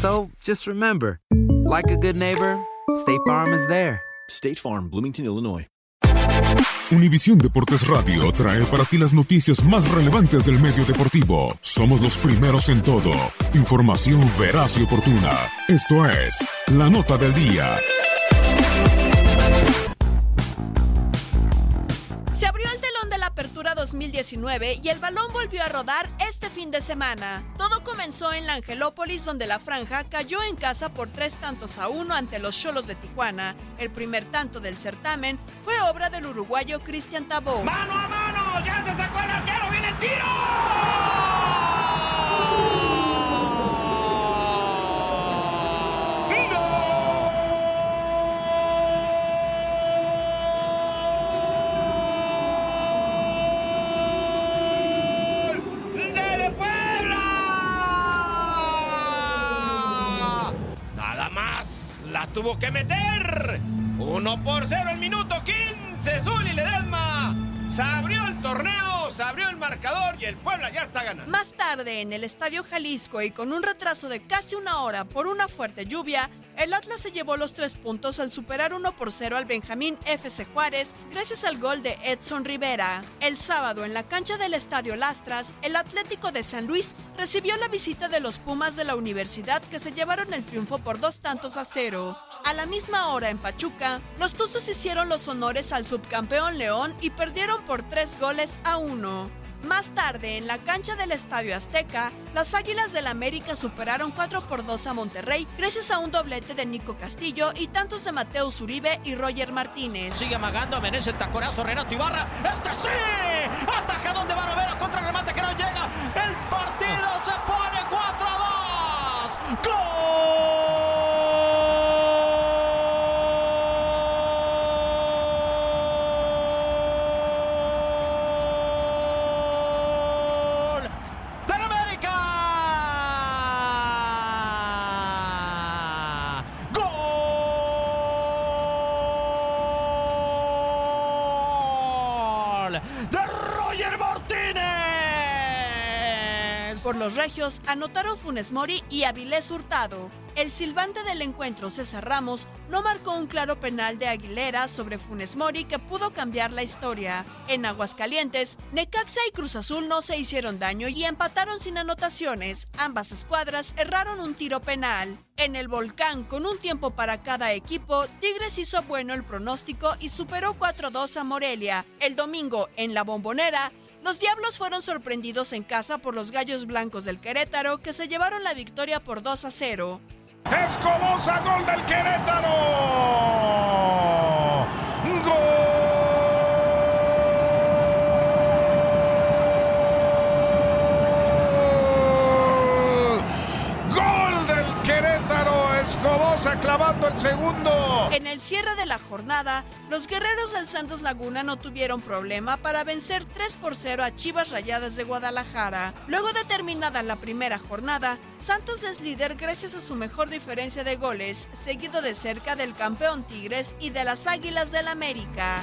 So just remember, like a good neighbor, State Farm is there. State Farm, Bloomington, Illinois. Univisión Deportes Radio trae para ti las noticias más relevantes del medio deportivo. Somos los primeros en todo. Información veraz y oportuna. Esto es La Nota del Día. 2019 y el balón volvió a rodar este fin de semana. Todo comenzó en la Angelópolis, donde la franja cayó en casa por tres tantos a uno ante los Cholos de Tijuana. El primer tanto del certamen fue obra del uruguayo Cristian Tabó. ¡Mano a mano! ¡Ya se sacó el arquero! ¡Viene el tiro! Tuvo que meter. 1 por 0 el minuto 15. Zuli Ledesma. Se abrió el torneo, se abrió el marcador y el Puebla ya está ganando. Más tarde, en el Estadio Jalisco y con un retraso de casi una hora por una fuerte lluvia, el Atlas se llevó los tres puntos al superar 1 por 0 al Benjamín FC Juárez gracias al gol de Edson Rivera. El sábado, en la cancha del Estadio Lastras, el Atlético de San Luis recibió la visita de los Pumas de la Universidad que se llevaron el triunfo por dos tantos a cero. A la misma hora en Pachuca, los Tuzos hicieron los honores al subcampeón León y perdieron por tres goles a uno. Más tarde, en la cancha del Estadio Azteca, las Águilas del América superaron 4 por 2 a Monterrey gracias a un doblete de Nico Castillo y tantos de Mateus Uribe y Roger Martínez. Sigue amagando, amenaza el tacorazo Renato Ibarra. ¡Este sí! Atajadón de Barovero contra el remate que no Por los regios anotaron Funes Mori y Avilés Hurtado. El silbante del encuentro, César Ramos, no marcó un claro penal de Aguilera sobre Funes Mori que pudo cambiar la historia. En Aguascalientes, Necaxa y Cruz Azul no se hicieron daño y empataron sin anotaciones. Ambas escuadras erraron un tiro penal. En el volcán, con un tiempo para cada equipo, Tigres hizo bueno el pronóstico y superó 4-2 a Morelia. El domingo, en la bombonera, los Diablos fueron sorprendidos en casa por los Gallos Blancos del Querétaro que se llevaron la victoria por 2 a 0. Escobosa, gol del Querétaro. Gol del Querétaro. Clavando el segundo. En el cierre de la jornada, los guerreros del Santos Laguna no tuvieron problema para vencer 3 por 0 a Chivas Rayadas de Guadalajara. Luego de terminada la primera jornada, Santos es líder gracias a su mejor diferencia de goles, seguido de cerca del campeón Tigres y de las Águilas del América.